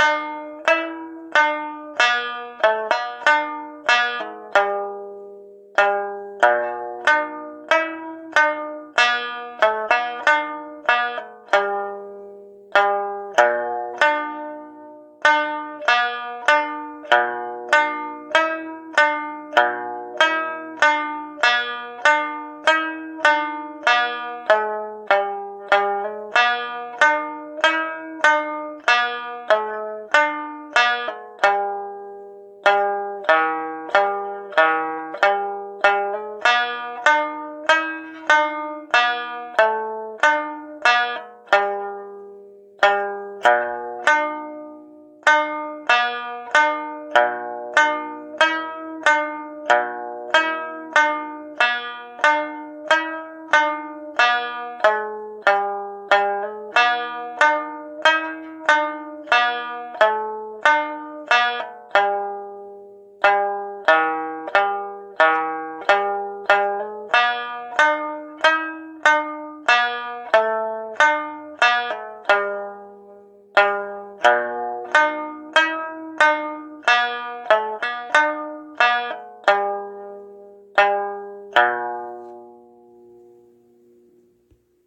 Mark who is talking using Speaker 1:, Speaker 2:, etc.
Speaker 1: Música Thank